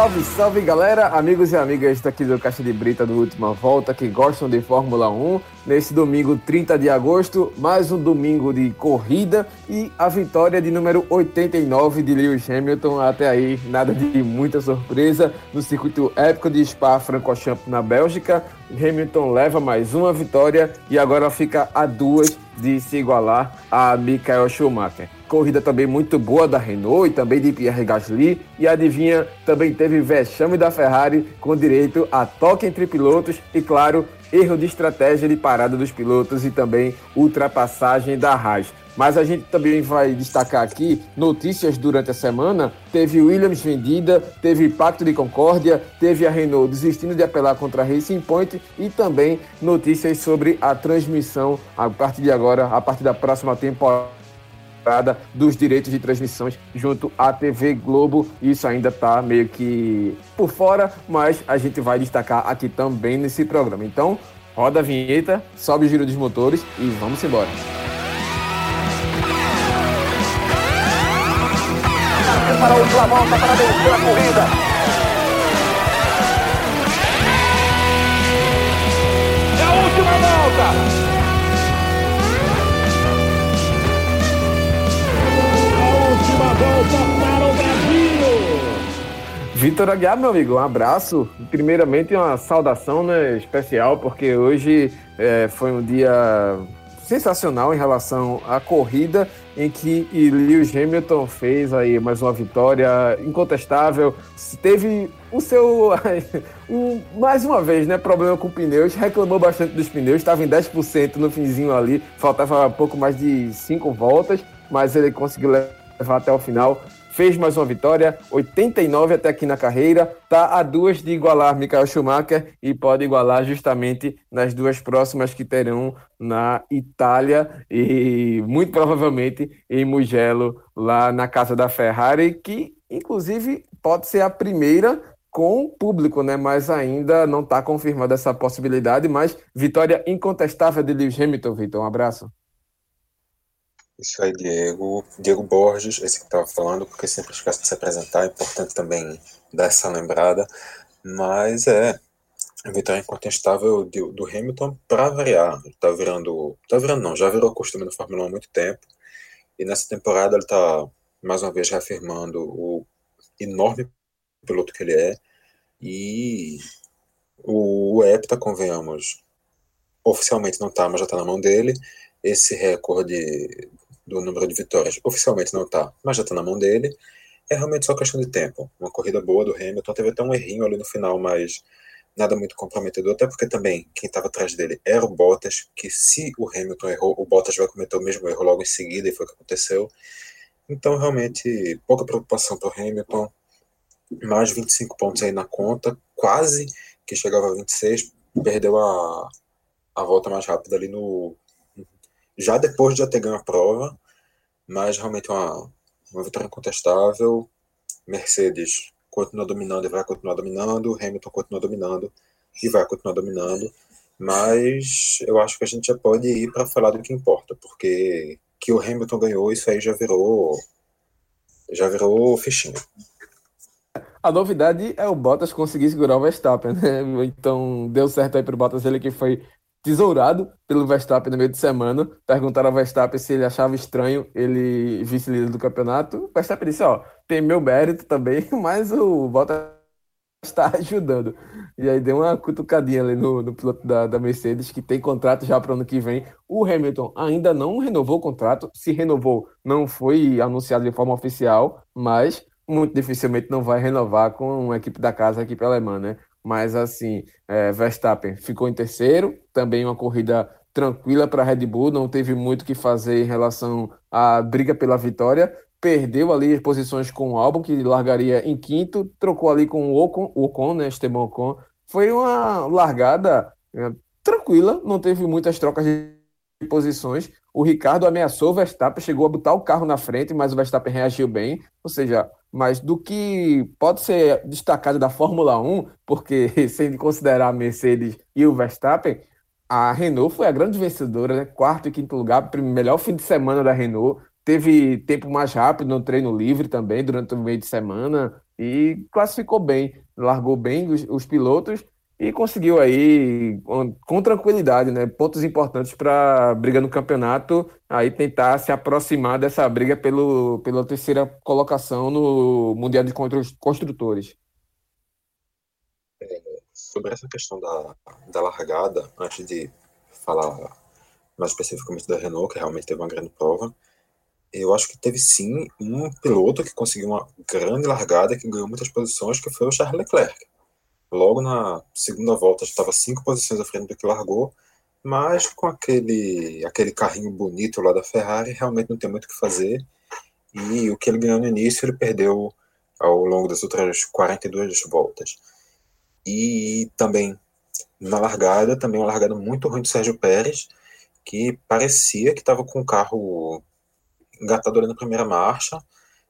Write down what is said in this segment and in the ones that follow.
Salve, salve galera, amigos e amigas daqui do Caixa de Brita do Última Volta que gostam de Fórmula 1. Nesse domingo 30 de agosto, mais um domingo de corrida e a vitória de número 89 de Lewis Hamilton. Até aí, nada de muita surpresa no circuito épico de Spa-Francorchamps na Bélgica. Hamilton leva mais uma vitória e agora fica a duas de se igualar a Michael Schumacher. Corrida também muito boa da Renault e também de Pierre Gasly. E adivinha, também teve vexame da Ferrari com direito a toque entre pilotos e, claro, erro de estratégia de parada dos pilotos e também ultrapassagem da Haas. Mas a gente também vai destacar aqui notícias durante a semana. Teve Williams vendida, teve Pacto de Concórdia, teve a Renault desistindo de apelar contra a Racing Point e também notícias sobre a transmissão a partir de agora, a partir da próxima temporada dos direitos de transmissões junto à TV Globo. Isso ainda está meio que por fora, mas a gente vai destacar aqui também nesse programa. Então, roda a vinheta, sobe o giro dos motores e vamos embora. Para para vencer a corrida. É a última volta! Volta para o Brasil! Vitor Aguiar, meu amigo, um abraço. Primeiramente, uma saudação né, especial, porque hoje é, foi um dia sensacional em relação à corrida em que Lewis Hamilton fez aí mais uma vitória incontestável. Teve o seu um, mais uma vez, né, problema com pneus, reclamou bastante dos pneus, estava em 10% no finzinho ali, faltava pouco mais de 5 voltas, mas ele conseguiu levar até o final. Fez mais uma vitória, 89 até aqui na carreira, tá a duas de igualar Michael Schumacher e pode igualar justamente nas duas próximas que terão na Itália e muito provavelmente em Mugello, lá na casa da Ferrari, que inclusive pode ser a primeira com público, né? Mas ainda não está confirmada essa possibilidade. Mas vitória incontestável de Lewis Hamilton, Vitor. Um abraço. Isso aí, Diego. Diego Borges, esse que estava falando, porque sempre esquece de se apresentar, é importante também dar essa lembrada. Mas é, vitória incontestável do, do Hamilton, para variar. Tá virando. Tá virando, não, já virou costume no Fórmula 1 há muito tempo. E nessa temporada ele está, mais uma vez, reafirmando o enorme piloto que ele é. E o, o Hepta, convenhamos, oficialmente não está, mas já está na mão dele. Esse recorde do número de vitórias. Oficialmente não está, mas já está na mão dele. É realmente só questão de tempo. Uma corrida boa do Hamilton, teve até um errinho ali no final, mas nada muito comprometedor, até porque também quem estava atrás dele era o Bottas, que se o Hamilton errou, o Bottas vai cometer o mesmo erro logo em seguida, e foi o que aconteceu. Então, realmente, pouca preocupação para o Hamilton, mais 25 pontos aí na conta, quase que chegava a 26, perdeu a, a volta mais rápida ali no. Já depois de já ter ganho a prova, mas realmente uma, uma vitória incontestável. Mercedes continua dominando e vai continuar dominando, Hamilton continua dominando e vai continuar dominando, mas eu acho que a gente já pode ir para falar do que importa, porque que o Hamilton ganhou, isso aí já virou já virou fichinha. A novidade é o Bottas conseguir segurar o Verstappen, né? Então deu certo aí para o Bottas, ele que foi tesourado pelo Verstappen no meio de semana. Perguntaram ao Verstappen se ele achava estranho ele vice-líder do campeonato. O Verstappen disse: Ó, tem meu mérito também, mas o Bottas está ajudando. E aí deu uma cutucadinha ali no, no piloto da, da, Mercedes, que tem contrato já para o ano que vem. O Hamilton ainda não renovou o contrato. Se renovou, não foi anunciado de forma oficial, mas muito dificilmente não vai renovar com a equipe da casa, a equipe alemã, né? Mas assim, é, Verstappen ficou em terceiro, também uma corrida tranquila para a Red Bull, não teve muito o que fazer em relação à briga pela vitória, perdeu ali as posições com o Albon, que largaria em quinto, trocou ali com o Ocon, Ocon né, Esteban Ocon, foi uma largada é, tranquila, não teve muitas trocas de posições, o Ricardo ameaçou o Verstappen, chegou a botar o carro na frente, mas o Verstappen reagiu bem, ou seja, mas do que pode ser destacado da Fórmula 1, porque sem considerar a Mercedes e o Verstappen, a Renault foi a grande vencedora, né? quarto e quinto lugar, melhor fim de semana da Renault, teve tempo mais rápido no treino livre também durante o meio de semana, e classificou bem, largou bem os, os pilotos e conseguiu aí com, tranquilidade, né, pontos importantes para briga no campeonato, aí tentar se aproximar dessa briga pelo, pela terceira colocação no Mundial de Construtores. É, sobre essa questão da, da largada, antes de falar mais especificamente da Renault, que realmente teve uma grande prova, eu acho que teve sim um piloto que conseguiu uma grande largada, que ganhou muitas posições, que foi o Charles Leclerc Logo na segunda volta estava cinco posições à frente do que largou, mas com aquele, aquele carrinho bonito lá da Ferrari, realmente não tem muito o que fazer. E o que ele ganhou no início, ele perdeu ao longo das outras 42 voltas. E também na largada, também uma largada muito ruim do Sérgio Pérez, que parecia que estava com o carro engatado ali na primeira marcha,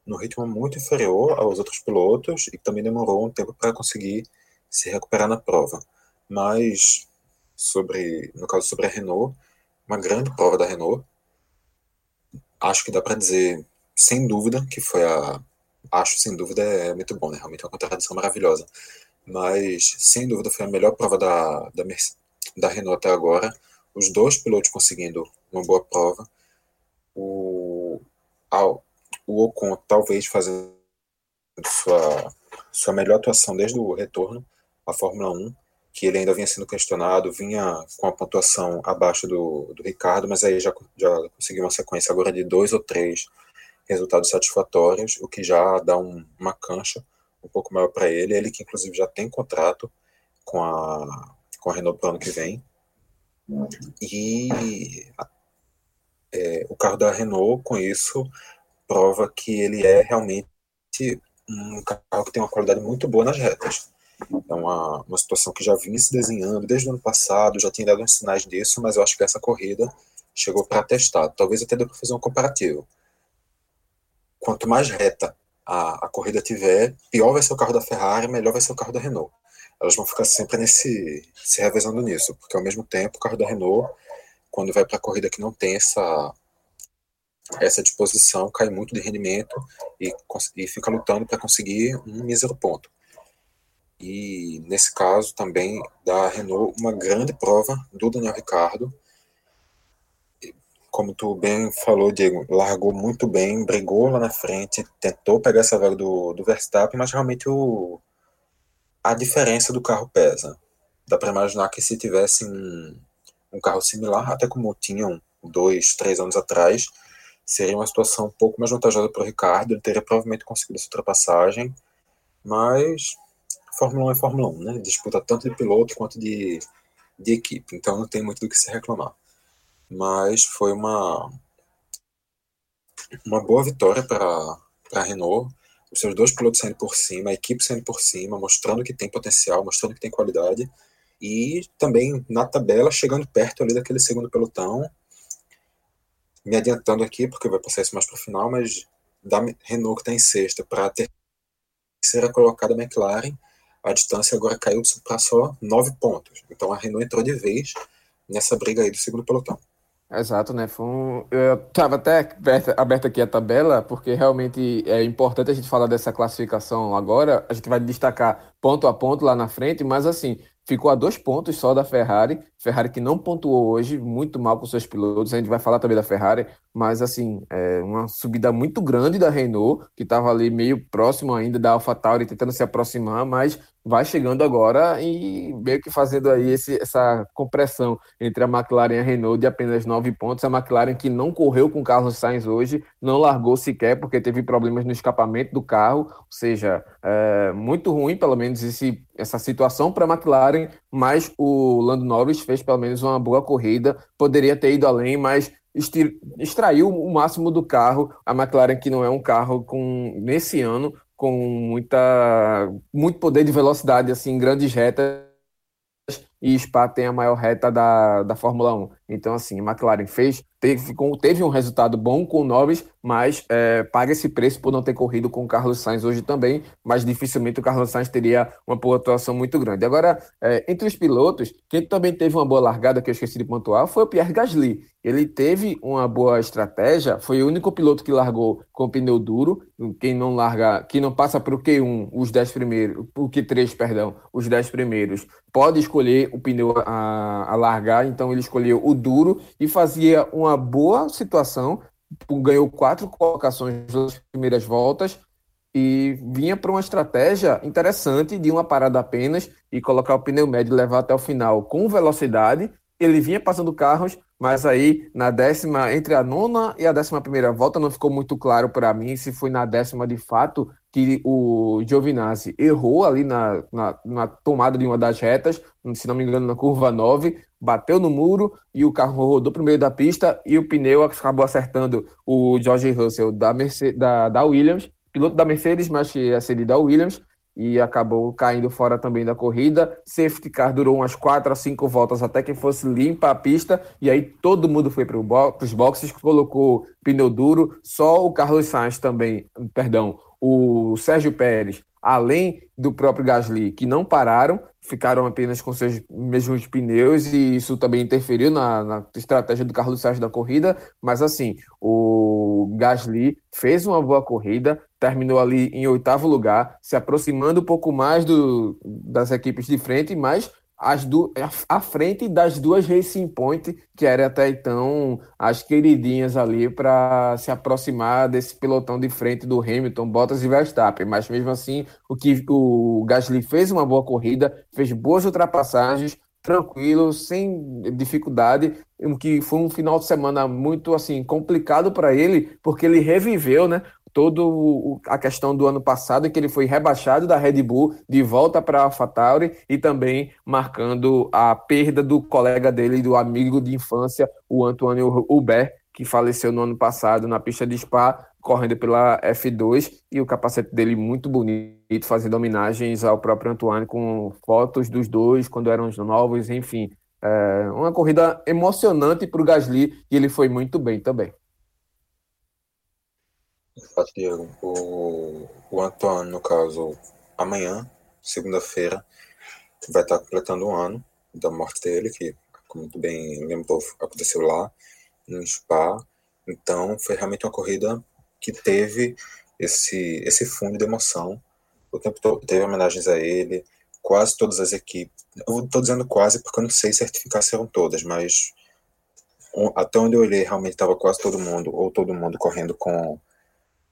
no ritmo muito inferior aos outros pilotos, e também demorou um tempo para conseguir se recuperar na prova. Mas sobre, no caso sobre a Renault, uma grande prova da Renault. Acho que dá para dizer, sem dúvida, que foi a. Acho sem dúvida é muito bom, né? Realmente é uma contradição maravilhosa. Mas sem dúvida foi a melhor prova da, da, da Renault até agora. Os dois pilotos conseguindo uma boa prova. O, o Ocon talvez fazendo sua, sua melhor atuação desde o retorno a Fórmula 1, que ele ainda vinha sendo questionado, vinha com a pontuação abaixo do, do Ricardo, mas aí já, já conseguiu uma sequência agora de dois ou três resultados satisfatórios, o que já dá um, uma cancha um pouco maior para ele. Ele que inclusive já tem contrato com a, com a Renault para o ano que vem. E é, o carro da Renault, com isso, prova que ele é realmente um carro que tem uma qualidade muito boa nas retas. É uma, uma situação que já vinha se desenhando desde o ano passado, já tinha dado uns sinais disso, mas eu acho que essa corrida chegou para testar. Talvez até dê para fazer um comparativo. Quanto mais reta a, a corrida tiver, pior vai ser o carro da Ferrari, melhor vai ser o carro da Renault. Elas vão ficar sempre nesse se revezando nisso, porque ao mesmo tempo o carro da Renault, quando vai para a corrida que não tem essa essa disposição, cai muito de rendimento e, e fica lutando para conseguir um mísero ponto e nesse caso também da Renault uma grande prova do Daniel Ricardo como tu bem falou Diego largou muito bem brigou lá na frente tentou pegar essa vaga do, do Verstappen mas realmente o a diferença do carro pesa. Dá para imaginar que se tivesse um, um carro similar até como tinham dois três anos atrás seria uma situação um pouco mais vantajosa para o Ricardo ele teria provavelmente conseguido essa ultrapassagem. Mas Fórmula 1 é Fórmula 1, né? Disputa tanto de piloto quanto de, de equipe, então não tem muito do que se reclamar. Mas foi uma, uma boa vitória para a Renault. Os seus dois pilotos saindo por cima, a equipe saindo por cima, mostrando que tem potencial, mostrando que tem qualidade. E também na tabela, chegando perto ali daquele segundo pelotão. Me adiantando aqui, porque vai passar isso mais para o final, mas da Renault que está em sexta para a terceira colocada McLaren, a distância agora caiu para só nove pontos. Então a Renault entrou de vez nessa briga aí do segundo pelotão. Exato, né? Foi um... Eu estava até aberta aqui a tabela, porque realmente é importante a gente falar dessa classificação agora. A gente vai destacar ponto a ponto lá na frente, mas assim, ficou a dois pontos só da Ferrari. Ferrari que não pontuou hoje, muito mal com seus pilotos. A gente vai falar também da Ferrari, mas assim, é uma subida muito grande da Renault, que estava ali meio próximo ainda da AlphaTauri, tentando se aproximar, mas vai chegando agora e meio que fazendo aí esse, essa compressão entre a McLaren e a Renault de apenas nove pontos. A McLaren que não correu com o Carlos Sainz hoje, não largou sequer porque teve problemas no escapamento do carro, ou seja, é, muito ruim pelo menos esse, essa situação para a McLaren, mas o Lando Norris fez pelo menos uma boa corrida, poderia ter ido além, mas extraiu o máximo do carro. A McLaren que não é um carro com nesse ano com muita muito poder de velocidade assim, grandes retas e Spa tem a maior reta da, da Fórmula 1. Então, assim, a McLaren fez, teve, teve um resultado bom com o Norris, mas é, paga esse preço por não ter corrido com o Carlos Sainz hoje também, mas dificilmente o Carlos Sainz teria uma pontuação muito grande. Agora, é, entre os pilotos, quem também teve uma boa largada, que eu esqueci de pontuar, foi o Pierre Gasly. Ele teve uma boa estratégia, foi o único piloto que largou com pneu duro. Quem não larga, quem não passa para o Q1, os 10 primeiros, o Q3, perdão, os 10 primeiros, pode escolher o pneu a, a largar. Então ele escolheu o duro e fazia uma boa situação. Ganhou quatro colocações nas primeiras voltas e vinha para uma estratégia interessante de uma parada apenas e colocar o pneu médio e levar até o final com velocidade. Ele vinha passando carros mas aí na décima, entre a nona e a décima primeira volta, não ficou muito claro para mim se foi na décima de fato que o Giovinazzi errou ali na, na, na, tomada de uma das retas, se não me engano, na curva 9, bateu no muro e o carro rodou para o meio da pista e o pneu acabou acertando o George Russell da, Mercedes, da, da Williams, piloto da Mercedes, mas que ser da Williams, e acabou caindo fora também da corrida. Safety car durou umas quatro a cinco voltas até que fosse limpa a pista e aí todo mundo foi para os boxes, colocou pneu duro. Só o Carlos Sainz também, perdão, o Sérgio Pérez, além do próprio Gasly, que não pararam, ficaram apenas com seus mesmos pneus e isso também interferiu na, na, estratégia do Carlos Sainz da corrida, mas assim, o Gasly fez uma boa corrida, terminou ali em oitavo lugar, se aproximando um pouco mais do, das equipes de frente, mas as à frente das duas Racing Point, que eram até então as queridinhas ali para se aproximar desse pelotão de frente do Hamilton, Bottas e Verstappen. Mas mesmo assim, o que o Gasly fez uma boa corrida, fez boas ultrapassagens, tranquilo, sem dificuldade, o que foi um final de semana muito assim complicado para ele, porque ele reviveu, né, todo a questão do ano passado que ele foi rebaixado da Red Bull de volta para a AlphaTauri e também marcando a perda do colega dele, do amigo de infância, o Antônio Hubert, que faleceu no ano passado na pista de Spa, correndo pela F2 e o capacete dele muito bonito, fazendo homenagens ao próprio Antoine com fotos dos dois quando eram novos, enfim. É uma corrida emocionante para o Gasly e ele foi muito bem também. O, o Antoine, no caso, amanhã, segunda-feira, vai estar completando um ano da morte dele, que, como muito bem lembrou, aconteceu lá, no Spa. Então, foi realmente uma corrida que teve esse, esse fundo de emoção. O tempo todo teve homenagens a ele, quase todas as equipes. Eu estou dizendo quase porque eu não sei certificar se eram todas, mas até onde eu olhei, realmente estava quase todo mundo, ou todo mundo correndo com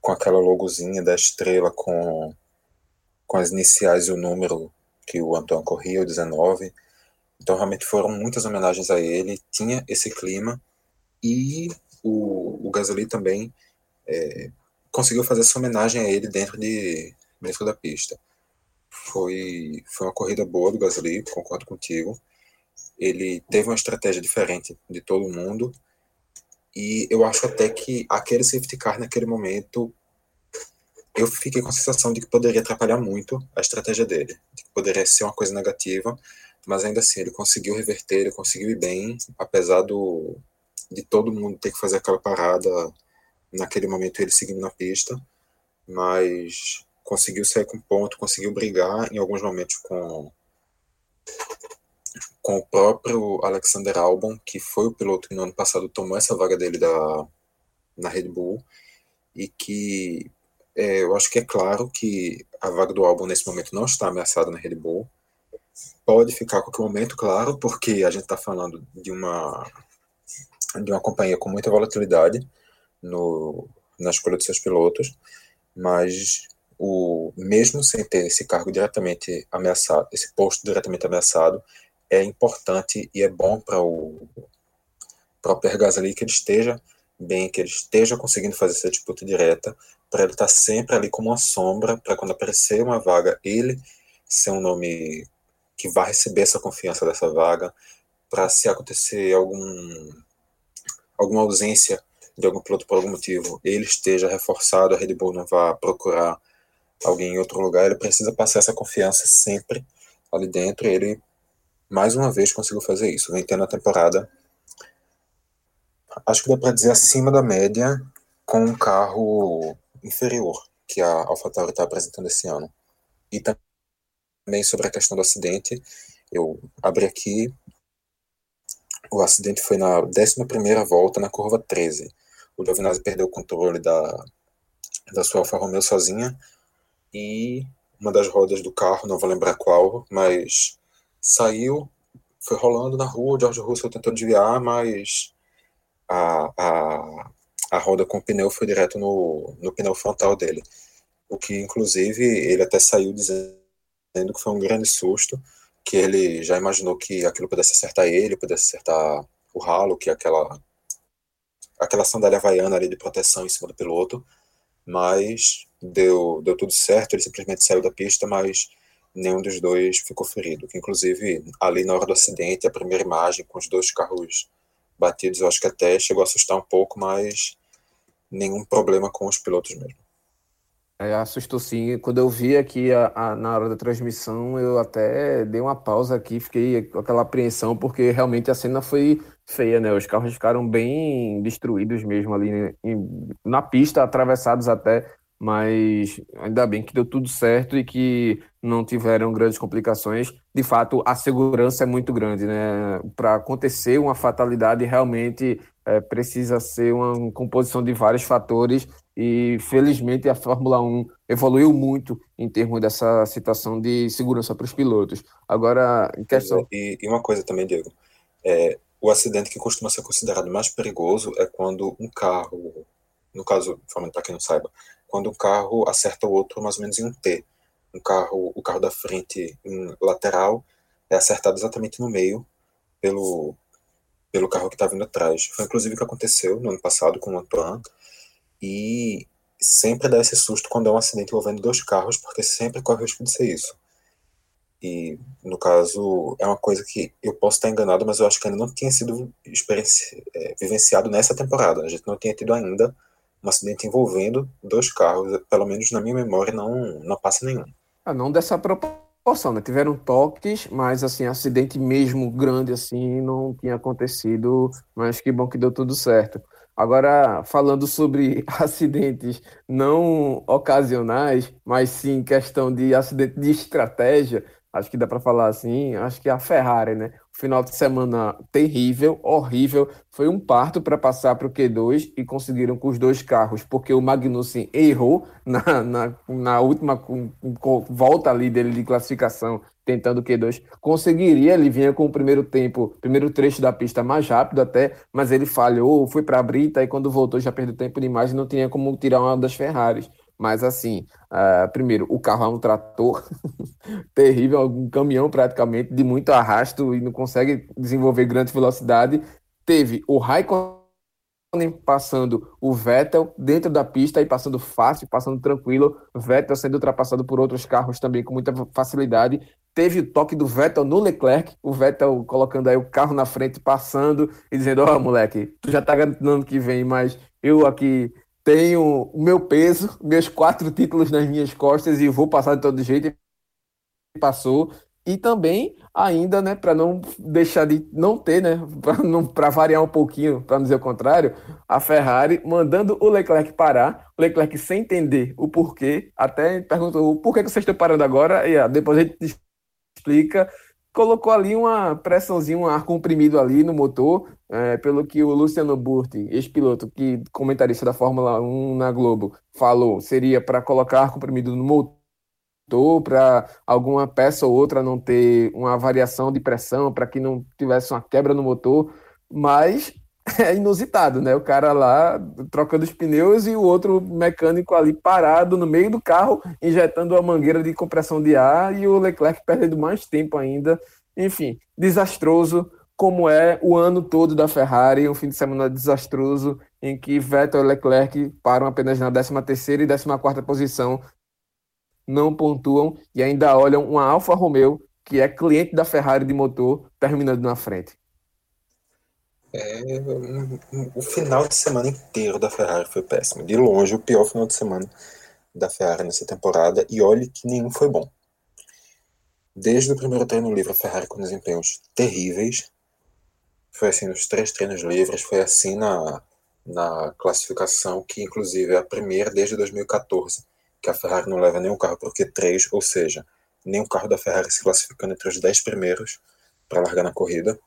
com aquela logozinha da estrela com, com as iniciais e o número que o Antônio corria, o 19. Então, realmente foram muitas homenagens a ele, tinha esse clima. E o, o Gasly também é, conseguiu fazer essa homenagem a ele dentro, de, dentro da pista. Foi, foi uma corrida boa do Gasly, concordo contigo. Ele teve uma estratégia diferente de todo mundo e eu acho até que aquele safety car naquele momento, eu fiquei com a sensação de que poderia atrapalhar muito a estratégia dele, de que poderia ser uma coisa negativa, mas ainda assim ele conseguiu reverter, ele conseguiu ir bem, apesar do, de todo mundo ter que fazer aquela parada naquele momento ele seguindo na pista, mas conseguiu sair com ponto, conseguiu brigar em alguns momentos com com o próprio Alexander Albon, que foi o piloto que no ano passado tomou essa vaga dele da, na Red Bull, e que é, eu acho que é claro que a vaga do Albon nesse momento não está ameaçada na Red Bull. Pode ficar a qualquer momento, claro, porque a gente está falando de uma, de uma companhia com muita volatilidade no, na escolha dos seus pilotos, mas o mesmo sem ter esse cargo diretamente ameaçado, esse posto diretamente ameaçado, é importante e é bom para o para o Gasly que ele esteja bem, que ele esteja conseguindo fazer essa disputa direta, para ele estar tá sempre ali como uma sombra, para quando aparecer uma vaga, ele ser um nome que vai receber essa confiança dessa vaga, para se acontecer algum alguma ausência de algum piloto por algum motivo, ele esteja reforçado, a Red Bull não vá procurar alguém em outro lugar, ele precisa passar essa confiança sempre ali dentro, ele mais uma vez conseguiu fazer isso. Vem tendo a temporada acho que dá para dizer acima da média com um carro inferior que a AlphaTauri está apresentando esse ano. E também sobre a questão do acidente, eu abri aqui, o acidente foi na 11ª volta, na curva 13. O Giovinazzi perdeu o controle da, da sua Alfa Romeo sozinha e uma das rodas do carro, não vou lembrar qual, mas saiu, foi rolando na rua, o George Russell tentou desviar, mas a, a, a roda com o pneu foi direto no, no pneu frontal dele. O que, inclusive, ele até saiu dizendo que foi um grande susto, que ele já imaginou que aquilo pudesse acertar ele, pudesse acertar o ralo, que aquela aquela sandália havaiana ali de proteção em cima do piloto, mas deu, deu tudo certo, ele simplesmente saiu da pista, mas nenhum dos dois ficou ferido, inclusive ali na hora do acidente, a primeira imagem com os dois carros batidos, eu acho que até chegou a assustar um pouco, mas nenhum problema com os pilotos mesmo. É, assustou sim. Quando eu vi aqui a, a, na hora da transmissão, eu até dei uma pausa aqui, fiquei com aquela apreensão, porque realmente a cena foi feia, né? Os carros ficaram bem destruídos mesmo ali né? na pista, atravessados até mas ainda bem que deu tudo certo e que não tiveram grandes complicações. De fato, a segurança é muito grande, né? Para acontecer uma fatalidade, realmente é, precisa ser uma composição de vários fatores e, felizmente, a Fórmula 1 evoluiu muito em termos dessa situação de segurança para os pilotos. Agora, em questão... E, e uma coisa também, Diego, é, o acidente que costuma ser considerado mais perigoso é quando um carro, no caso, para quem não saiba, quando um carro acerta o outro mais ou menos em um T. Um carro, o carro da frente em lateral é acertado exatamente no meio pelo, pelo carro que está vindo atrás. Foi inclusive o que aconteceu no ano passado com o Antoine. E sempre dá esse susto quando é um acidente envolvendo dois carros, porque sempre corre o risco de ser isso. E, no caso, é uma coisa que eu posso estar enganado, mas eu acho que ainda não tinha sido é, vivenciado nessa temporada. A gente não tinha tido ainda um acidente envolvendo dois carros, pelo menos na minha memória, não, não passa nenhum. Ah, não dessa proporção, né? Tiveram toques, mas assim, acidente mesmo grande assim não tinha acontecido, mas que bom que deu tudo certo. Agora, falando sobre acidentes não ocasionais, mas sim questão de acidente de estratégia, acho que dá para falar assim, acho que a Ferrari, né? Final de semana terrível, horrível. Foi um parto para passar para o Q2 e conseguiram com os dois carros, porque o Magnussen errou na, na, na última com, com, volta ali dele de classificação, tentando o Q2. Conseguiria, ele vinha com o primeiro tempo, primeiro trecho da pista mais rápido até, mas ele falhou, foi para a brita e quando voltou já perdeu tempo demais e não tinha como tirar uma das Ferraris. Mas assim, uh, primeiro, o carro é um trator terrível, um caminhão praticamente, de muito arrasto e não consegue desenvolver grande velocidade. Teve o Raikkonen passando o Vettel dentro da pista e passando fácil, passando tranquilo. Vettel sendo ultrapassado por outros carros também com muita facilidade. Teve o toque do Vettel no Leclerc, o Vettel colocando aí o carro na frente, passando e dizendo: Ó, oh, moleque, tu já tá garantindo que vem, mas eu aqui tenho o meu peso, meus quatro títulos nas minhas costas e vou passar de todo jeito. E passou. E também, ainda, né, para não deixar de não ter, né, para variar um pouquinho, para não dizer o contrário, a Ferrari mandando o Leclerc parar, o Leclerc sem entender o porquê, até perguntou por que vocês estão parando agora, e ah, depois a gente explica colocou ali uma pressãozinha, um ar comprimido ali no motor, é, pelo que o Luciano Burti, ex-piloto, que comentarista da Fórmula 1 na Globo, falou, seria para colocar ar comprimido no motor, para alguma peça ou outra não ter uma variação de pressão, para que não tivesse uma quebra no motor, mas é inusitado, né? O cara lá trocando os pneus e o outro mecânico ali parado no meio do carro, injetando a mangueira de compressão de ar e o Leclerc perdendo mais tempo ainda. Enfim, desastroso, como é o ano todo da Ferrari, um fim de semana desastroso em que Vettel e Leclerc param apenas na 13ª e 14ª posição, não pontuam e ainda olham uma Alfa Romeo, que é cliente da Ferrari de motor, terminando na frente. É, o final de semana inteiro da Ferrari foi péssimo. De longe, o pior final de semana da Ferrari nessa temporada. E olhe que nenhum foi bom. Desde o primeiro treino livre, a Ferrari com desempenhos terríveis. foi assim nos três treinos livres, foi assim na, na classificação, que inclusive é a primeira desde 2014, que a Ferrari não leva nenhum carro para o Q3, ou seja, nenhum carro da Ferrari se classificando entre os 10 primeiros para largar na corrida.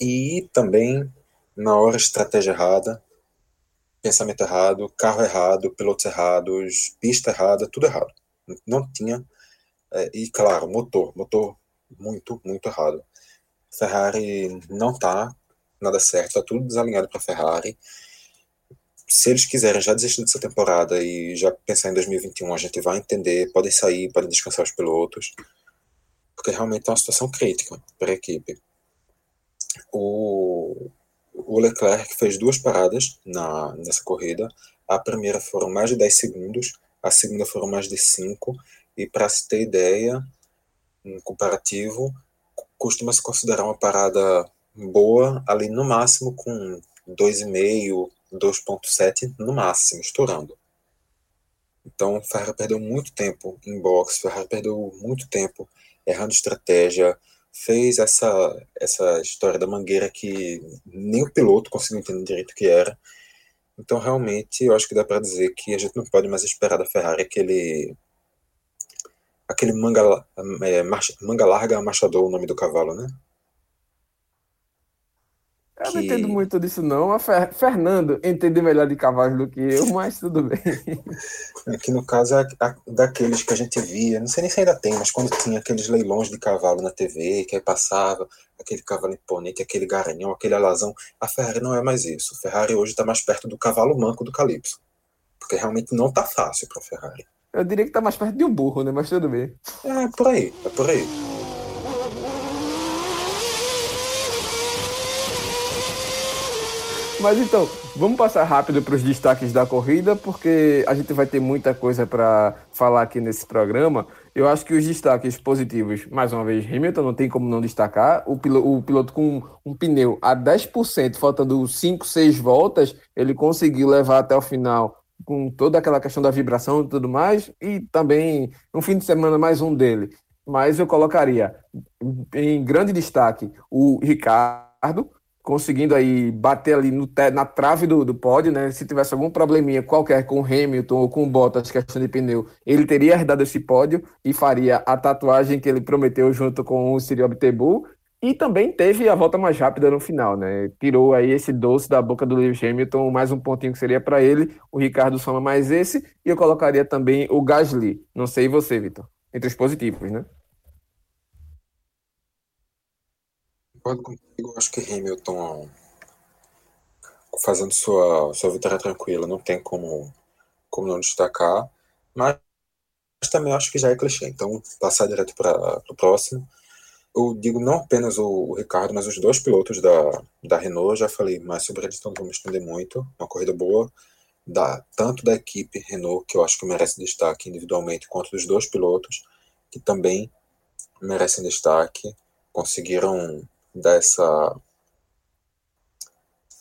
E também, na hora, estratégia errada, pensamento errado, carro errado, pilotos errados, pista errada, tudo errado. Não tinha. É, e claro, motor, motor muito, muito errado. Ferrari não tá nada certo, tá tudo desalinhado para Ferrari. Se eles quiserem já desistir dessa temporada e já pensar em 2021, a gente vai entender, podem sair, podem descansar os pilotos, porque realmente é uma situação crítica para a equipe. O, o Leclerc fez duas paradas na, nessa corrida. A primeira foram mais de 10 segundos, a segunda foram mais de 5. E para se ter ideia, um comparativo, costuma se considerar uma parada boa ali no máximo com 2,5, 2,7 no máximo, estourando. Então, Ferrari perdeu muito tempo em boxe, Ferrari perdeu muito tempo errando estratégia, fez essa, essa história da mangueira que nem o piloto conseguiu entender direito o que era. Então, realmente, eu acho que dá para dizer que a gente não pode mais esperar da Ferrari aquele aquele manga, é, marcha, manga larga machador, o nome do cavalo, né? Eu que... não entendo muito disso, não. A Fer... Fernando entende melhor de cavalos do que eu, mas tudo bem. Que no caso é daqueles que a gente via, não sei nem se ainda tem, mas quando tinha aqueles leilões de cavalo na TV, que aí passava aquele cavalo imponente, aquele garanhão, aquele alazão. A Ferrari não é mais isso. A Ferrari hoje está mais perto do cavalo manco do Calypso. Porque realmente não está fácil para a Ferrari. Eu diria que está mais perto de um burro, né? Mas tudo bem. É, por aí, é por aí. Mas então, vamos passar rápido para os destaques da corrida, porque a gente vai ter muita coisa para falar aqui nesse programa. Eu acho que os destaques positivos, mais uma vez, Hamilton não tem como não destacar. O piloto, o piloto com um pneu a 10%, faltando 5, 6 voltas, ele conseguiu levar até o final com toda aquela questão da vibração e tudo mais, e também um fim de semana mais um dele. Mas eu colocaria em grande destaque o Ricardo, conseguindo aí bater ali no, na trave do, do pódio, né? Se tivesse algum probleminha qualquer com Hamilton ou com Bottas, questão de pneu, ele teria herdado esse pódio e faria a tatuagem que ele prometeu junto com o Cyril Abtebu. E também teve a volta mais rápida no final, né? Tirou aí esse doce da boca do Lewis Hamilton, mais um pontinho que seria para ele. O Ricardo soma mais esse. E eu colocaria também o Gasly. Não sei você, Vitor. Entre os positivos, né? Concordo contigo, acho que Hamilton fazendo sua, sua vitória tranquila, não tem como, como não destacar, mas, também acho que já é clichê, então passar direto para o próximo. Eu digo não apenas o, o, Ricardo, mas os dois pilotos da, da Renault, já falei mais sobre eles, então não vou me estender muito. Uma corrida boa, da, tanto da equipe Renault, que eu acho que merece destaque individualmente, quanto dos dois pilotos, que também merecem destaque. Conseguiram dessa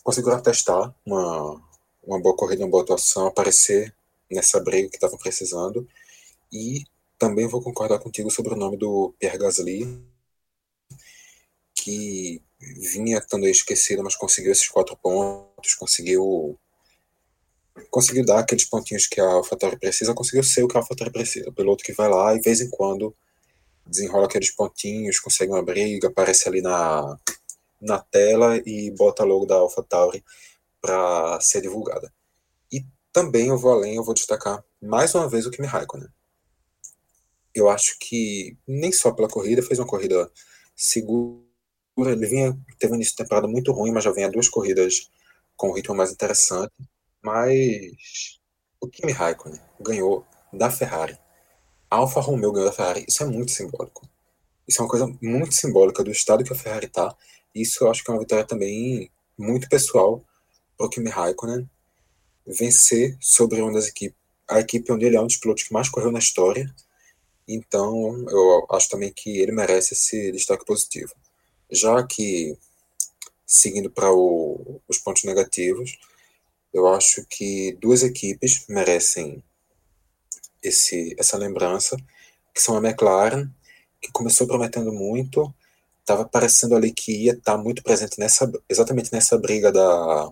conseguiram atestar uma, uma boa corrida, uma boa atuação, aparecer nessa briga que estavam precisando. E também vou concordar contigo sobre o nome do Pierre Gasly, que vinha estando esquecido, mas conseguiu esses quatro pontos, conseguiu conseguiu dar aqueles pontinhos que a AlphaTauri precisa, conseguiu ser o que a AlphaTauri precisa. O piloto que vai lá e, de vez em quando, desenrola aqueles pontinhos, consegue uma briga, aparece ali na, na tela e bota logo da AlphaTauri para ser divulgada. E também eu vou além, eu vou destacar mais uma vez o Kimi Raikkonen. Eu acho que nem só pela corrida, fez uma corrida segura, ele vinha, teve um início de temporada muito ruim, mas já vem a duas corridas com um ritmo mais interessante, mas o Kimi Raikkonen ganhou da Ferrari Alfa Romeo ganhou da Ferrari, isso é muito simbólico. Isso é uma coisa muito simbólica do estado que a Ferrari está. Isso eu acho que é uma vitória também muito pessoal para o Kimi Raikkonen vencer sobre uma das equipes, a equipe onde ele é um dos pilotos que mais correu na história. Então, eu acho também que ele merece esse destaque positivo. Já que, seguindo para os pontos negativos, eu acho que duas equipes merecem esse, essa lembrança, que são a McLaren, que começou prometendo muito, estava parecendo ali que ia estar tá muito presente nessa, exatamente nessa briga da,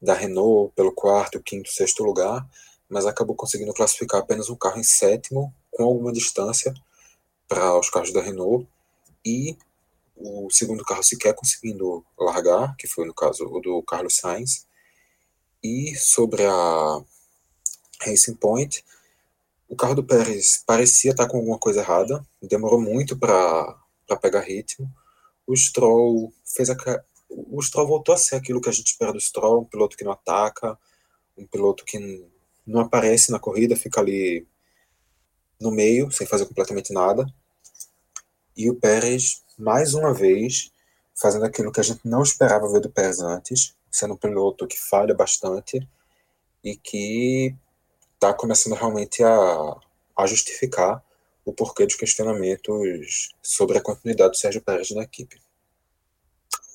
da Renault pelo quarto, quinto, sexto lugar, mas acabou conseguindo classificar apenas um carro em sétimo, com alguma distância para os carros da Renault, e o segundo carro sequer conseguindo largar, que foi no caso o do Carlos Sainz. E sobre a Racing Point, o carro do Pérez parecia estar com alguma coisa errada, demorou muito para pegar ritmo. O Stroll fez a, o Stroll voltou a ser aquilo que a gente espera do Stroll, um piloto que não ataca, um piloto que não aparece na corrida, fica ali no meio, sem fazer completamente nada. E o Pérez, mais uma vez, fazendo aquilo que a gente não esperava ver do Pérez antes, sendo um piloto que falha bastante e que está começando realmente a, a justificar o porquê dos questionamentos sobre a continuidade do Sérgio Pérez na equipe.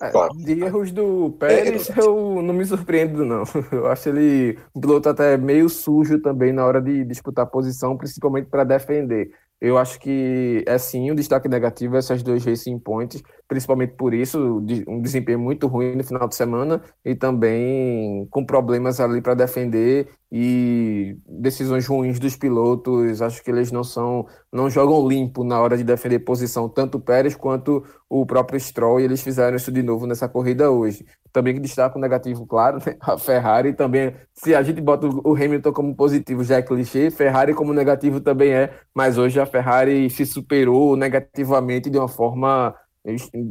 É, claro. De erros do Pérez, é, eu não me surpreendo, não. Eu acho ele um piloto até meio sujo também na hora de disputar posição, principalmente para defender. Eu acho que é sim um destaque negativo essas duas Racing Points, principalmente por isso, um desempenho muito ruim no final de semana e também com problemas ali para defender e decisões ruins dos pilotos. Acho que eles não são, não jogam limpo na hora de defender posição, tanto o Pérez quanto o próprio Stroll, e eles fizeram isso de novo nessa corrida hoje. Também que destaque negativo, claro, né? a Ferrari também. Se a gente bota o Hamilton como positivo, já é clichê, Ferrari como negativo também é, mas hoje a Ferrari se superou negativamente de uma forma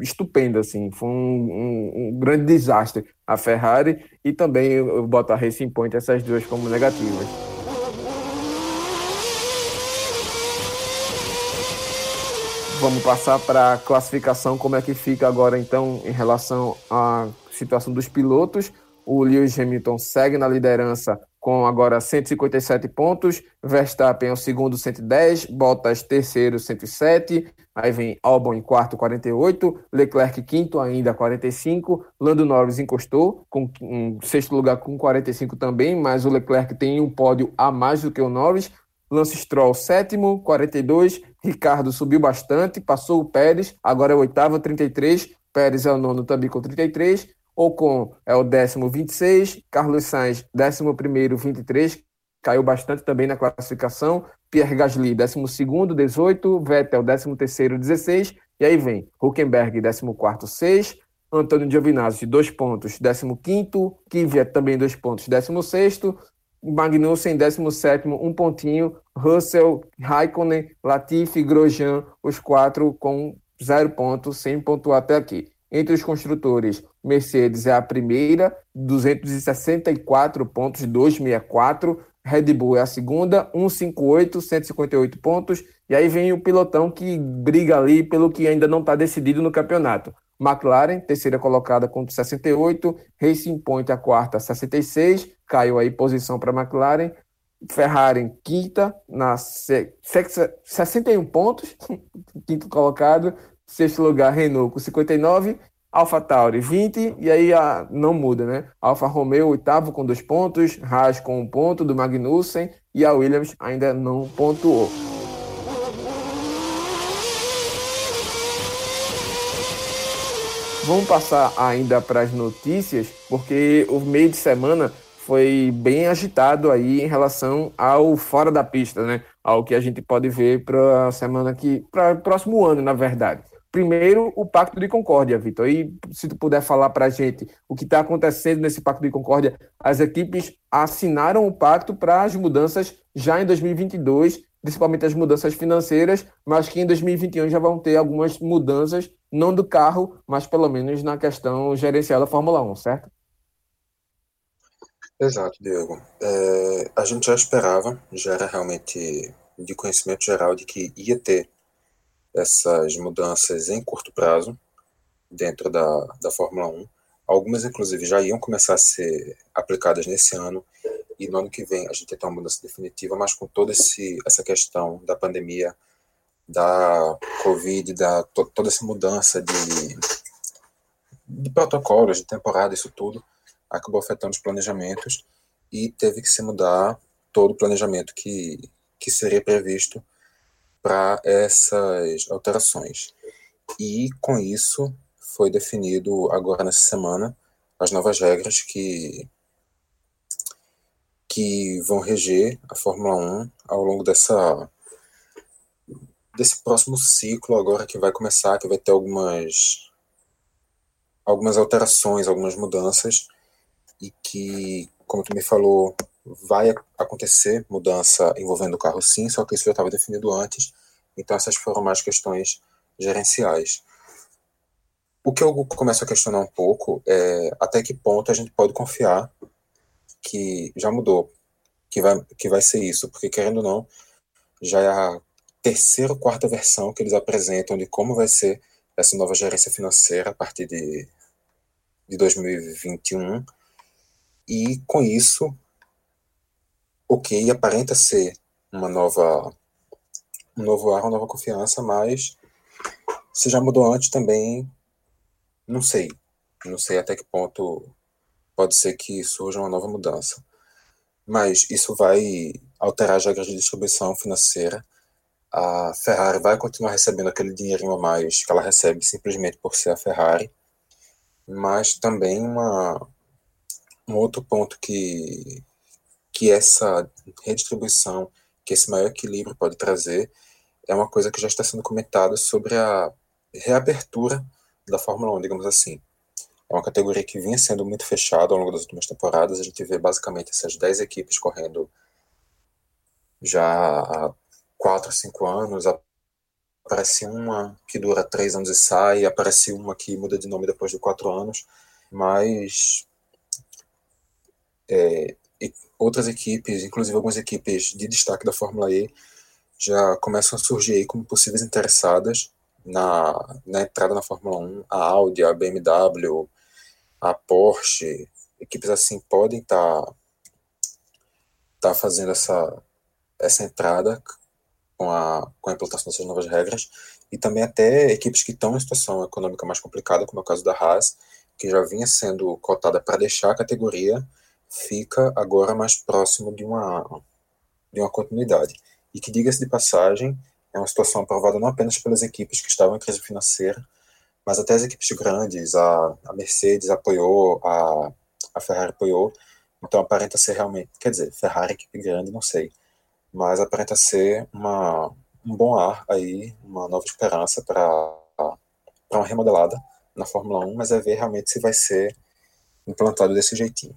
estupenda, assim, foi um, um, um, grande desastre a Ferrari e também eu boto a Racing Point essas duas como negativas. Vamos passar para a classificação, como é que fica agora então em relação à situação dos pilotos. O Lewis Hamilton segue na liderança com agora 157 pontos. Verstappen é o segundo, 110. Bottas, terceiro, 107. Aí vem Albon em quarto, 48. Leclerc, quinto ainda, 45. Lando Norris encostou, com um sexto lugar com 45 também, mas o Leclerc tem um pódio a mais do que o Norris. Lance Stroll, sétimo, 42. Ricardo subiu bastante, passou o Pérez, agora é o oitavo, 33. Pérez é o nono também com 33. Ocon é o décimo 26, Carlos Sainz, décimo primeiro 23, caiu bastante também na classificação. Pierre Gasly, décimo segundo 18, Vettel, décimo terceiro 16, e aí vem Huckenberg, décimo quarto 6, Antônio Giovinazzi, dois pontos, décimo quinto, Kvyat também dois pontos, décimo sexto, Magnussen, décimo sétimo um pontinho, Russell, Raikkonen, Latifi, Grosjean, os quatro com zero pontos, sem pontuar até aqui. Entre os construtores, Mercedes é a primeira, 264 pontos, 264. Red Bull é a segunda, 158, 158 pontos. E aí vem o pilotão que briga ali pelo que ainda não está decidido no campeonato. McLaren, terceira colocada com 68, Racing Point a quarta, 66, caiu aí posição para McLaren. Ferrari quinta, na 61 pontos, quinto colocado, Sexto lugar, Renault com 59. Alfa Tauri 20, e aí a, não muda, né? Alfa Romeo, oitavo com dois pontos, Haas com um ponto do Magnussen e a Williams ainda não pontuou. Vamos passar ainda para as notícias, porque o meio de semana foi bem agitado aí em relação ao fora da pista, né? Ao que a gente pode ver para a semana que, para o próximo ano, na verdade. Primeiro, o Pacto de Concórdia, Vitor. E se tu puder falar para a gente o que está acontecendo nesse Pacto de Concórdia, as equipes assinaram o pacto para as mudanças já em 2022, principalmente as mudanças financeiras, mas que em 2021 já vão ter algumas mudanças, não do carro, mas pelo menos na questão gerencial da Fórmula 1, certo? Exato, Diego. É, a gente já esperava, já era realmente de conhecimento geral de que ia ter essas mudanças em curto prazo dentro da, da Fórmula 1. Algumas, inclusive, já iam começar a ser aplicadas nesse ano, e no ano que vem a gente tem uma mudança definitiva, mas com toda esse, essa questão da pandemia, da Covid, da to, toda essa mudança de, de protocolos, de temporada, isso tudo, acabou afetando os planejamentos e teve que se mudar todo o planejamento que, que seria previsto para essas alterações. E com isso foi definido agora nessa semana as novas regras que que vão reger a Fórmula 1 ao longo dessa desse próximo ciclo agora que vai começar, que vai ter algumas algumas alterações, algumas mudanças e que, como tu me falou, vai acontecer mudança envolvendo o carro sim, só que isso já estava definido antes, então essas foram mais questões gerenciais. O que eu começo a questionar um pouco é até que ponto a gente pode confiar que já mudou, que vai, que vai ser isso, porque querendo ou não, já é a terceira ou quarta versão que eles apresentam de como vai ser essa nova gerência financeira a partir de, de 2021. E com isso, ok, aparenta ser uma nova um novo ar, uma nova confiança, mas se já mudou antes também, não sei. Não sei até que ponto pode ser que surja uma nova mudança. Mas isso vai alterar as regras de distribuição financeira. A Ferrari vai continuar recebendo aquele dinheirinho a mais que ela recebe simplesmente por ser a Ferrari. Mas também uma, um outro ponto que, que essa redistribuição, que esse maior equilíbrio pode trazer, é uma coisa que já está sendo comentada sobre a reabertura da Fórmula 1, digamos assim. É uma categoria que vinha sendo muito fechada ao longo das últimas temporadas. A gente vê basicamente essas 10 equipes correndo já há 4, 5 anos. Aparece uma que dura 3 anos e sai, aparece uma que muda de nome depois de 4 anos, mas é, outras equipes, inclusive algumas equipes de destaque da Fórmula E, já começam a surgir aí como possíveis interessadas na, na entrada na Fórmula 1, a Audi, a BMW, a Porsche, equipes assim podem estar tá, tá fazendo essa, essa entrada com a, com a implantação dessas novas regras, e também até equipes que estão em situação econômica mais complicada, como é o caso da Haas, que já vinha sendo cotada para deixar a categoria, fica agora mais próximo de uma, de uma continuidade. E que, diga-se de passagem, é uma situação aprovada não apenas pelas equipes que estavam em crise financeira, mas até as equipes grandes, a, a Mercedes apoiou, a, a Ferrari apoiou, então aparenta ser realmente, quer dizer, Ferrari equipe grande, não sei, mas aparenta ser uma, um bom ar aí, uma nova esperança para uma remodelada na Fórmula 1, mas é ver realmente se vai ser implantado desse jeitinho.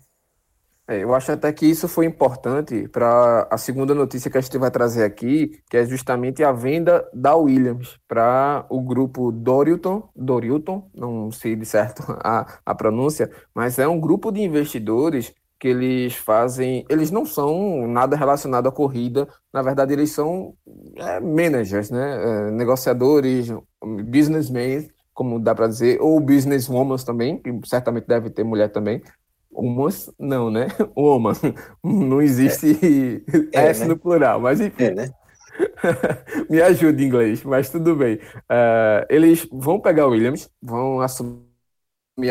É, eu acho até que isso foi importante para a segunda notícia que a gente vai trazer aqui, que é justamente a venda da Williams para o grupo Dorilton, Dorilton, não sei de certo a, a pronúncia, mas é um grupo de investidores que eles fazem, eles não são nada relacionado à corrida, na verdade eles são é, managers, né, é, negociadores, businessmen, como dá para dizer, ou businesswomen também, que certamente deve ter mulher também, Humus, não, né? Woman. Não existe é. S é, né? no plural, mas enfim. É, né? Me ajude em inglês, mas tudo bem. Uh, eles vão pegar o Williams, vão assumir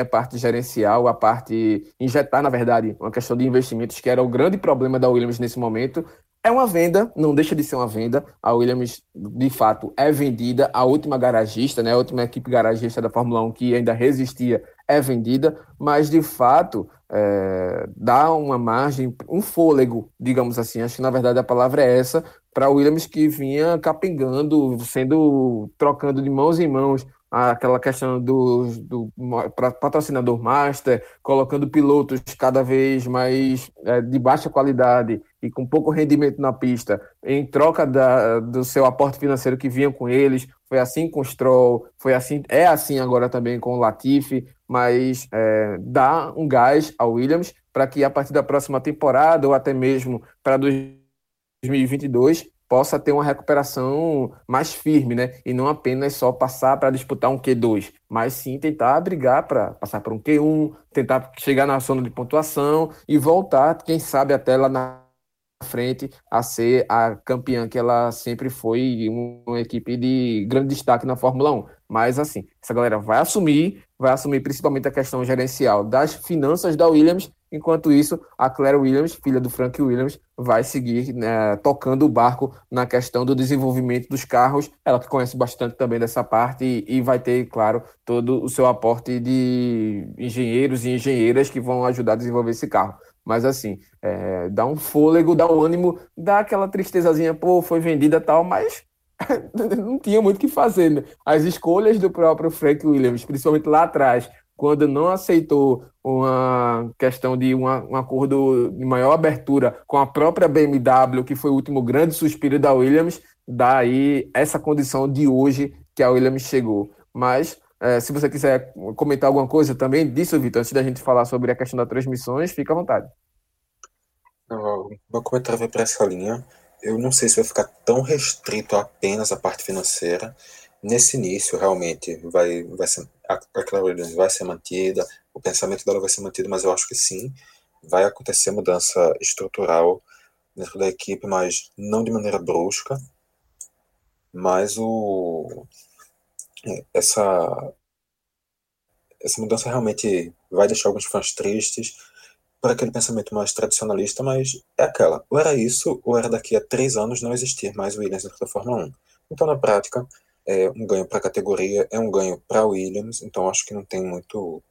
a parte gerencial, a parte injetar, na verdade, uma questão de investimentos, que era o grande problema da Williams nesse momento. É uma venda, não deixa de ser uma venda. A Williams, de fato, é vendida. A última garagista, né, a última equipe garagista da Fórmula 1 que ainda resistia, é vendida. Mas, de fato, é, dá uma margem, um fôlego, digamos assim, acho que na verdade a palavra é essa, para Williams que vinha capengando, sendo trocando de mãos em mãos aquela questão do, do patrocinador master, colocando pilotos cada vez mais é, de baixa qualidade e com pouco rendimento na pista, em troca da, do seu aporte financeiro que vinha com eles. Foi assim com o Stroll, foi assim, é assim agora também com o Latifi mas é, dá um gás ao Williams para que a partir da próxima temporada ou até mesmo para 2022 possa ter uma recuperação mais firme, né? E não apenas só passar para disputar um Q2, mas sim tentar brigar para passar por um Q1, tentar chegar na zona de pontuação e voltar, quem sabe até lá na frente a ser a campeã que ela sempre foi, uma equipe de grande destaque na Fórmula 1. Mas assim, essa galera vai assumir, vai assumir principalmente a questão gerencial das finanças da Williams Enquanto isso, a Claire Williams, filha do Frank Williams, vai seguir né, tocando o barco na questão do desenvolvimento dos carros. Ela que conhece bastante também dessa parte e, e vai ter, claro, todo o seu aporte de engenheiros e engenheiras que vão ajudar a desenvolver esse carro. Mas assim, é, dá um fôlego, dá um ânimo, dá aquela tristezazinha, pô, foi vendida tal, mas não tinha muito o que fazer. Né? As escolhas do próprio Frank Williams, principalmente lá atrás, quando não aceitou uma questão de uma, um acordo de maior abertura com a própria BMW, que foi o último grande suspiro da Williams, daí essa condição de hoje que a Williams chegou. Mas é, se você quiser comentar alguma coisa também disso, Vitor, antes da gente falar sobre a questão das transmissões, fica à vontade. Meu comentário vai para essa linha. Eu não sei se vai ficar tão restrito apenas a parte financeira. Nesse início, realmente, vai, vai ser, a, a Williams vai ser mantida, o pensamento dela vai ser mantido, mas eu acho que sim, vai acontecer mudança estrutural dentro da equipe, mas não de maneira brusca. Mas o, essa, essa mudança realmente vai deixar alguns fãs tristes por aquele pensamento mais tradicionalista, mas é aquela, ou era isso, ou era daqui a três anos não existir mais Williams dentro da Fórmula 1. Então, na prática, é um ganho para a categoria, é um ganho para a Williams, então acho que não tem muito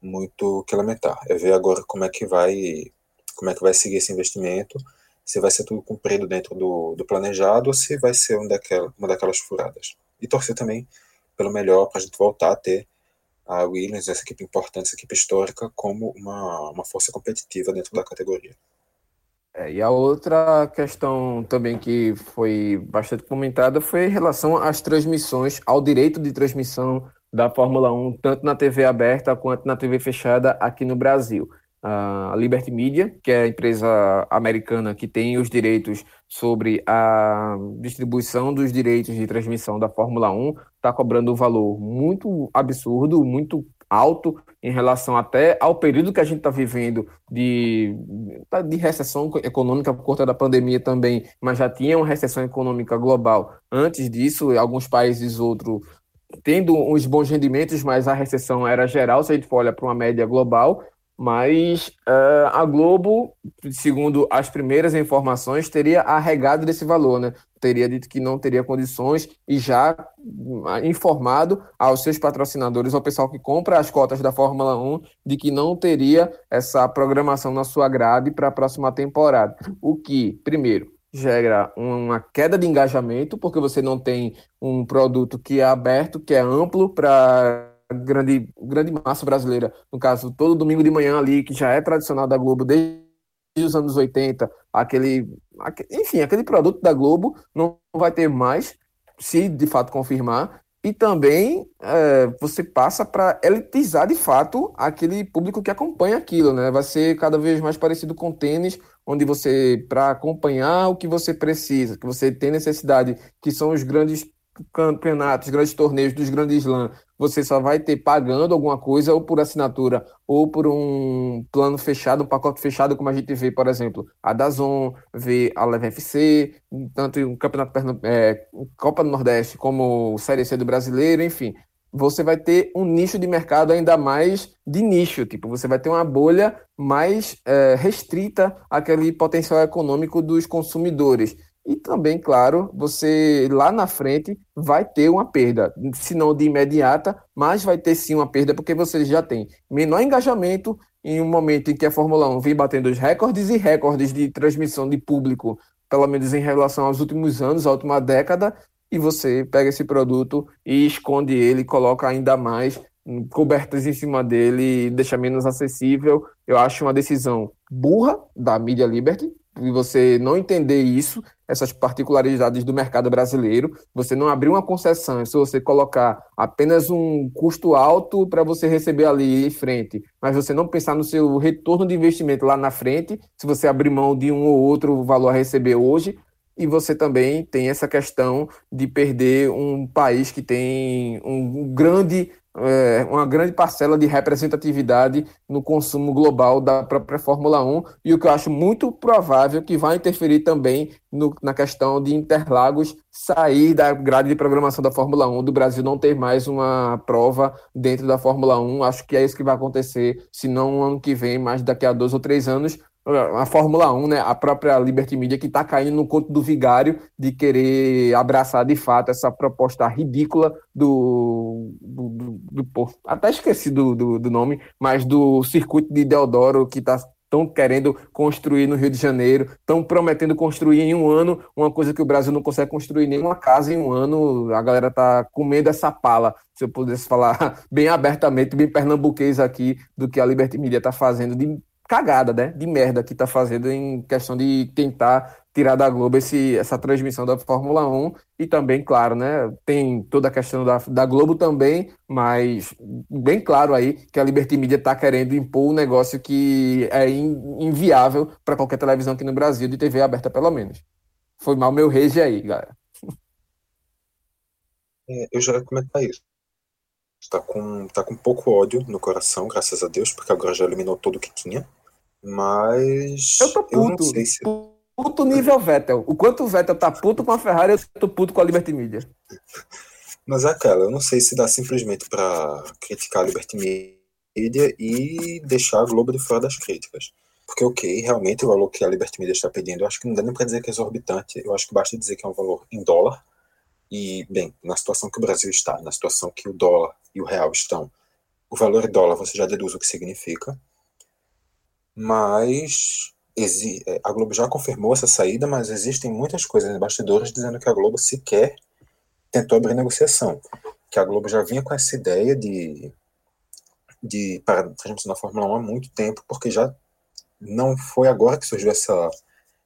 muito que lamentar. É ver agora como é que vai como é que vai seguir esse investimento, se vai ser tudo cumprido dentro do, do planejado ou se vai ser um daquela, uma daquelas furadas. E torcer também pelo melhor para a gente voltar a ter a Williams, essa equipe importante, essa equipe histórica, como uma, uma força competitiva dentro da categoria. É, e a outra questão também que foi bastante comentada foi em relação às transmissões, ao direito de transmissão da Fórmula 1, tanto na TV aberta quanto na TV fechada aqui no Brasil. A Liberty Media, que é a empresa americana que tem os direitos sobre a distribuição dos direitos de transmissão da Fórmula 1, está cobrando um valor muito absurdo, muito alto em relação até ao período que a gente está vivendo de, de recessão econômica por conta da pandemia também, mas já tinha uma recessão econômica global. Antes disso, alguns países outros tendo uns bons rendimentos, mas a recessão era geral, se a gente for olhar para uma média global, mas uh, a Globo, segundo as primeiras informações, teria arregado desse valor, né? Teria dito que não teria condições e já ah, informado aos seus patrocinadores, ao pessoal que compra as cotas da Fórmula 1, de que não teria essa programação na sua grade para a próxima temporada. O que, primeiro, gera uma queda de engajamento, porque você não tem um produto que é aberto, que é amplo para grande, grande massa brasileira, no caso, todo domingo de manhã ali, que já é tradicional da Globo desde os anos 80, aquele, enfim, aquele produto da Globo não vai ter mais, se de fato confirmar, e também é, você passa para elitizar de fato aquele público que acompanha aquilo, né? Vai ser cada vez mais parecido com tênis, onde você, para acompanhar o que você precisa, que você tem necessidade, que são os grandes campeonatos, grandes torneios dos grandes slams, você só vai ter pagando alguma coisa ou por assinatura ou por um plano fechado, um pacote fechado, como a gente vê, por exemplo, a Dazon, vê a Leve FC, tanto o Campeonato é, Copa do Nordeste como Série C do Brasileiro, enfim. Você vai ter um nicho de mercado ainda mais de nicho, tipo, você vai ter uma bolha mais é, restrita àquele potencial econômico dos consumidores. E também, claro, você lá na frente vai ter uma perda, se não de imediata, mas vai ter sim uma perda, porque você já tem menor engajamento em um momento em que a Fórmula 1 vem batendo os recordes e recordes de transmissão de público, pelo menos em relação aos últimos anos, à última década, e você pega esse produto e esconde ele, coloca ainda mais cobertas em cima dele deixa menos acessível. Eu acho uma decisão burra da Media Liberty, e você não entender isso, essas particularidades do mercado brasileiro, você não abrir uma concessão, se você colocar apenas um custo alto para você receber ali em frente, mas você não pensar no seu retorno de investimento lá na frente, se você abrir mão de um ou outro valor a receber hoje, e você também tem essa questão de perder um país que tem um grande é, uma grande parcela de representatividade no consumo global da própria Fórmula 1 e o que eu acho muito provável que vai interferir também no, na questão de Interlagos sair da grade de programação da Fórmula 1, do Brasil não ter mais uma prova dentro da Fórmula 1. Acho que é isso que vai acontecer, se não no ano que vem, mas daqui a dois ou três anos, a Fórmula 1, né, a própria Liberty Media, que está caindo no conto do vigário de querer abraçar de fato essa proposta ridícula do. do, do, do até esqueci do, do, do, nome, mas do circuito de Deodoro que está estão querendo construir no Rio de Janeiro, estão prometendo construir em um ano uma coisa que o Brasil não consegue construir nenhuma casa em um ano. A galera tá comendo essa pala, se eu pudesse falar bem abertamente, bem pernambuquês aqui, do que a Liberty Media está fazendo de cagada, né? De merda que tá fazendo em questão de tentar tirar da Globo esse, essa transmissão da Fórmula 1 e também, claro, né? Tem toda a questão da, da Globo também, mas bem claro aí que a Liberty Media tá querendo impor um negócio que é in, inviável para qualquer televisão aqui no Brasil, de TV aberta pelo menos. Foi mal meu rage aí, galera. É, eu já ia comentar isso. Tá com, tá com pouco ódio no coração, graças a Deus, porque agora já eliminou tudo que tinha. Mas. Eu tô puto. Eu se... Puto nível Vettel. O quanto o Vettel tá puto com a Ferrari, eu tô puto com a Liberty Media. Mas é aquela, eu não sei se dá simplesmente para criticar a Liberty Media e deixar a Globo de fora das críticas. Porque, ok, realmente o valor que a Liberty Media está pedindo, eu acho que não dá nem para dizer que é exorbitante, eu acho que basta dizer que é um valor em dólar. E, bem, na situação que o Brasil está, na situação que o dólar e o real estão, o valor em dólar você já deduz o que significa mas é, a Globo já confirmou essa saída, mas existem muitas coisas nos bastidores dizendo que a Globo sequer tentou abrir negociação, que a Globo já vinha com essa ideia de de para transmissão da Fórmula 1 há muito tempo, porque já não foi agora que surgiu essa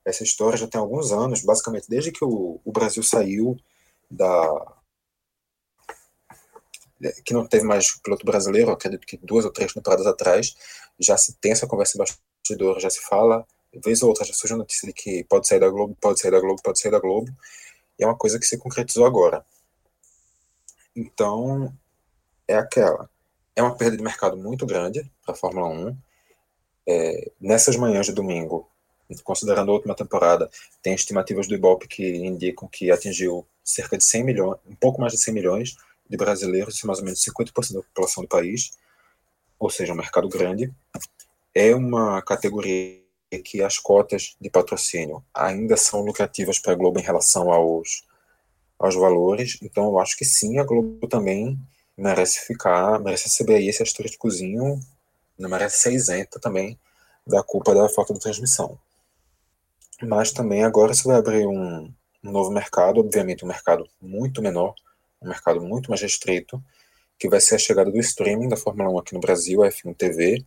essa história, já tem alguns anos, basicamente desde que o, o Brasil saiu da que não teve mais piloto brasileiro, acredito que duas ou três temporadas atrás, já se tem essa conversa bastidor, já se fala, vez ou outra já surge a notícia de que pode sair da Globo, pode sair da Globo, pode sair da Globo, e é uma coisa que se concretizou agora. Então, é aquela. É uma perda de mercado muito grande para a Fórmula 1. É, nessas manhãs de domingo, considerando a última temporada, tem estimativas do Ibope que indicam que atingiu cerca de 100 milhões, um pouco mais de 100 milhões de brasileiros, mais ou menos 50% da população do país ou seja, um mercado grande, é uma categoria que as cotas de patrocínio ainda são lucrativas para a Globo em relação aos, aos valores, então eu acho que sim, a Globo também merece ficar, merece receber aí esse asteriscozinho, não merece ser isenta também da culpa da falta de transmissão. Mas também agora você vai abrir um, um novo mercado, obviamente um mercado muito menor, um mercado muito mais restrito, que vai ser a chegada do streaming da Fórmula 1 aqui no Brasil, a F1 TV,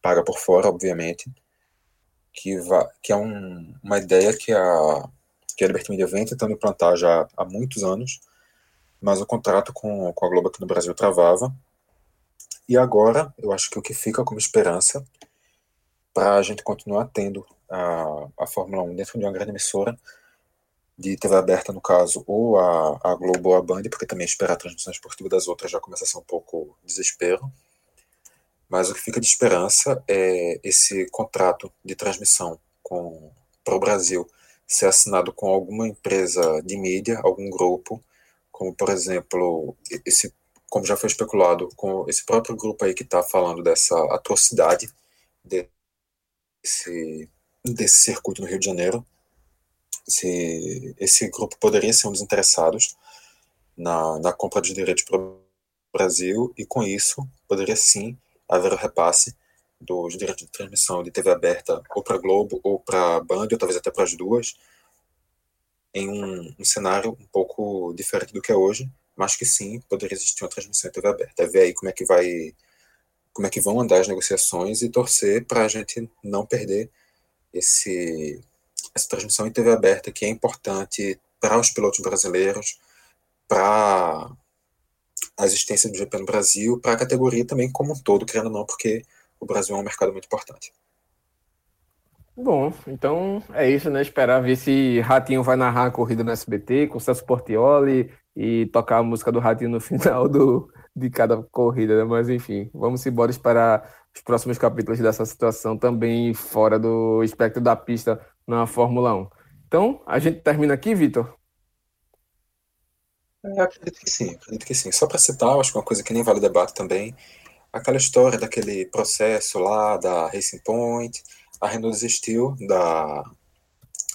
paga por fora, obviamente, que, vai, que é um, uma ideia que a, que a Liberty Media vem tentando implantar já há muitos anos, mas o contrato com, com a Globo aqui no Brasil travava. E agora, eu acho que o que fica como esperança para a gente continuar tendo a, a Fórmula 1 dentro de uma grande emissora de TV aberta, no caso, ou a, a Globo ou a Band, porque também esperar a transmissão esportiva das outras já começa a ser um pouco desespero. Mas o que fica de esperança é esse contrato de transmissão para o Brasil ser assinado com alguma empresa de mídia, algum grupo, como por exemplo, esse, como já foi especulado, com esse próprio grupo aí que está falando dessa atrocidade desse, desse circuito no Rio de Janeiro, se esse grupo poderia ser um dos interessados na, na compra de direitos para o Brasil e com isso poderia sim haver o repasse dos direitos de transmissão de TV aberta ou para Globo ou para Band ou talvez até para as duas em um, um, cenário um pouco diferente do que é hoje, mas que sim poderia existir uma transmissão em TV aberta. É ver aí como é que vai como é que vão andar as negociações e torcer para a gente não perder esse essa transmissão em TV aberta que é importante para os pilotos brasileiros, para a existência do GP no Brasil, para a categoria também como um todo, querendo ou não, porque o Brasil é um mercado muito importante. Bom, então é isso, né? Esperar ver se Ratinho vai narrar a corrida no SBT com Celso Portioli e tocar a música do Ratinho no final do, de cada corrida, né? Mas enfim, vamos embora esperar os próximos capítulos dessa situação também fora do espectro da pista na Fórmula 1. Então, a gente termina aqui, Vitor? É, acredito que sim, acredito que sim. Só para citar, acho que uma coisa que nem vale debate também, aquela história daquele processo lá da Racing Point, a Renault desistiu da,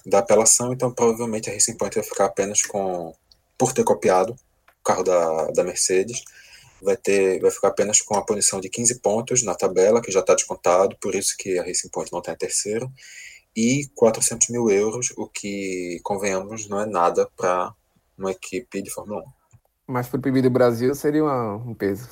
da apelação, então provavelmente a Racing Point vai ficar apenas com, por ter copiado o carro da, da Mercedes, vai, ter, vai ficar apenas com a punição de 15 pontos na tabela, que já está descontado, por isso que a Racing Point não está em terceiro, e 400 mil euros, o que, convenhamos, não é nada para uma equipe de Fórmula 1. Mas para o PIB do Brasil seria uma, um peso.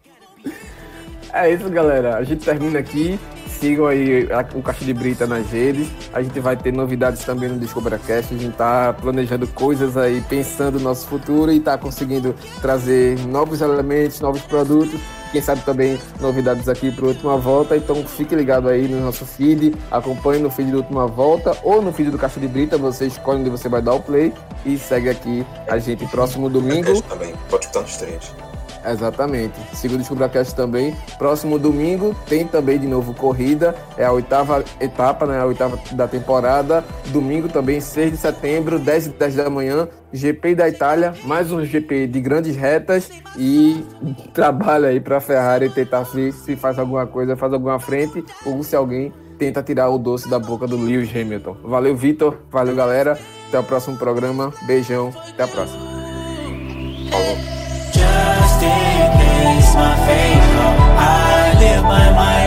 é isso, galera. A gente termina aqui. Sigam aí o Caixa de Brita nas redes. A gente vai ter novidades também no DescobraCast. A gente tá planejando coisas aí, pensando no nosso futuro e tá conseguindo trazer novos elementos, novos produtos. Quem sabe também novidades aqui para última volta. Então fique ligado aí no nosso feed, acompanhe no feed da última volta ou no feed do Caixa de Brita. Você escolhe onde você vai dar o play e segue aqui a gente próximo domingo. Também, pode estar nos três. Exatamente. Segundo o Descubracast também. Próximo domingo tem também de novo corrida. É a oitava etapa, né? A oitava da temporada. Domingo também, 6 de setembro, 10 e 10 da manhã. GP da Itália, mais um GP de grandes retas e trabalha aí para a Ferrari tentar ver se faz alguma coisa, faz alguma frente ou se alguém tenta tirar o doce da boca do Lewis Hamilton. Valeu, Vitor. Valeu, galera. Até o próximo programa. Beijão. Até a próxima. Falou. staircase, my faith. I live by my.